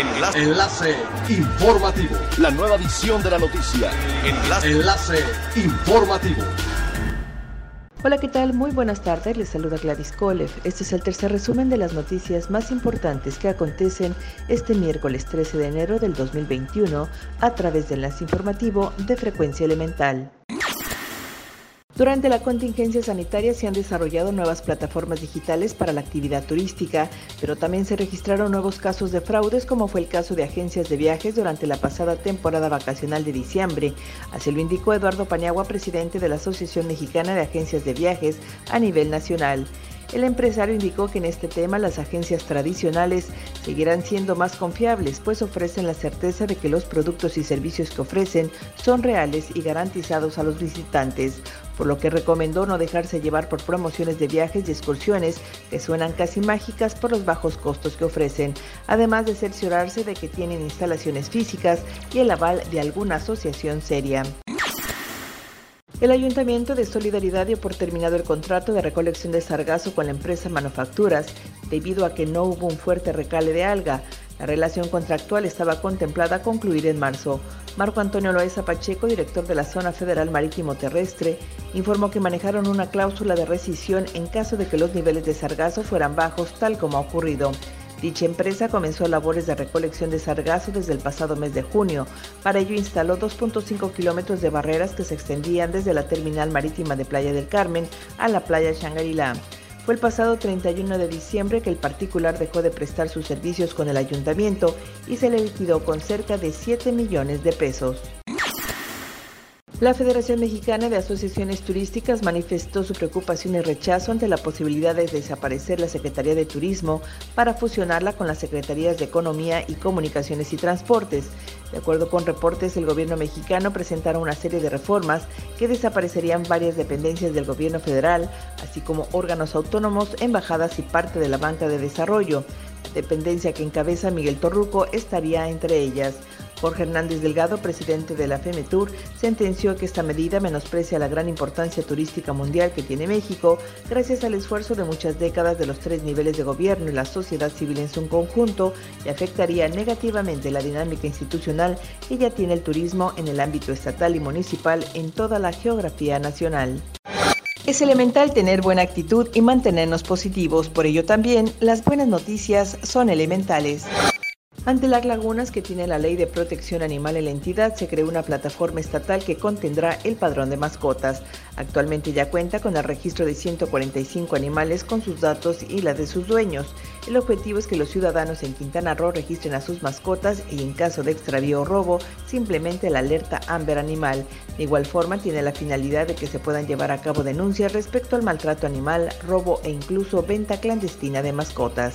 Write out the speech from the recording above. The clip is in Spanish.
Enlace. Enlace informativo. La nueva edición de la noticia. Enlace. Enlace informativo. Hola, ¿qué tal? Muy buenas tardes. Les saluda Gladys Kolev. Este es el tercer resumen de las noticias más importantes que acontecen este miércoles 13 de enero del 2021 a través del enlace informativo de Frecuencia Elemental. Durante la contingencia sanitaria se han desarrollado nuevas plataformas digitales para la actividad turística, pero también se registraron nuevos casos de fraudes, como fue el caso de agencias de viajes durante la pasada temporada vacacional de diciembre. Así lo indicó Eduardo Paniagua, presidente de la Asociación Mexicana de Agencias de Viajes a nivel nacional. El empresario indicó que en este tema las agencias tradicionales seguirán siendo más confiables, pues ofrecen la certeza de que los productos y servicios que ofrecen son reales y garantizados a los visitantes, por lo que recomendó no dejarse llevar por promociones de viajes y excursiones que suenan casi mágicas por los bajos costos que ofrecen, además de cerciorarse de que tienen instalaciones físicas y el aval de alguna asociación seria. El Ayuntamiento de Solidaridad dio por terminado el contrato de recolección de sargazo con la empresa Manufacturas debido a que no hubo un fuerte recale de alga. La relación contractual estaba contemplada concluir en marzo. Marco Antonio Loaiza Pacheco, director de la Zona Federal Marítimo Terrestre, informó que manejaron una cláusula de rescisión en caso de que los niveles de sargazo fueran bajos, tal como ha ocurrido. Dicha empresa comenzó labores de recolección de sargazo desde el pasado mes de junio. Para ello instaló 2.5 kilómetros de barreras que se extendían desde la terminal marítima de Playa del Carmen a la playa Shangri-La. Fue el pasado 31 de diciembre que el particular dejó de prestar sus servicios con el ayuntamiento y se le liquidó con cerca de 7 millones de pesos. La Federación Mexicana de Asociaciones Turísticas manifestó su preocupación y rechazo ante la posibilidad de desaparecer la Secretaría de Turismo para fusionarla con las Secretarías de Economía y Comunicaciones y Transportes. De acuerdo con reportes, el gobierno mexicano presentará una serie de reformas que desaparecerían varias dependencias del gobierno federal, así como órganos autónomos, embajadas y parte de la banca de desarrollo. La dependencia que encabeza Miguel Torruco estaría entre ellas. Jorge Hernández Delgado, presidente de la FEMETUR, sentenció que esta medida menosprecia la gran importancia turística mundial que tiene México gracias al esfuerzo de muchas décadas de los tres niveles de gobierno y la sociedad civil en su conjunto y afectaría negativamente la dinámica institucional que ya tiene el turismo en el ámbito estatal y municipal en toda la geografía nacional. Es elemental tener buena actitud y mantenernos positivos, por ello también las buenas noticias son elementales. Ante las lagunas que tiene la ley de protección animal en la entidad, se creó una plataforma estatal que contendrá el padrón de mascotas. Actualmente ya cuenta con el registro de 145 animales con sus datos y la de sus dueños. El objetivo es que los ciudadanos en Quintana Roo registren a sus mascotas y en caso de extravío o robo, simplemente la alerta Amber Animal. De igual forma, tiene la finalidad de que se puedan llevar a cabo denuncias respecto al maltrato animal, robo e incluso venta clandestina de mascotas.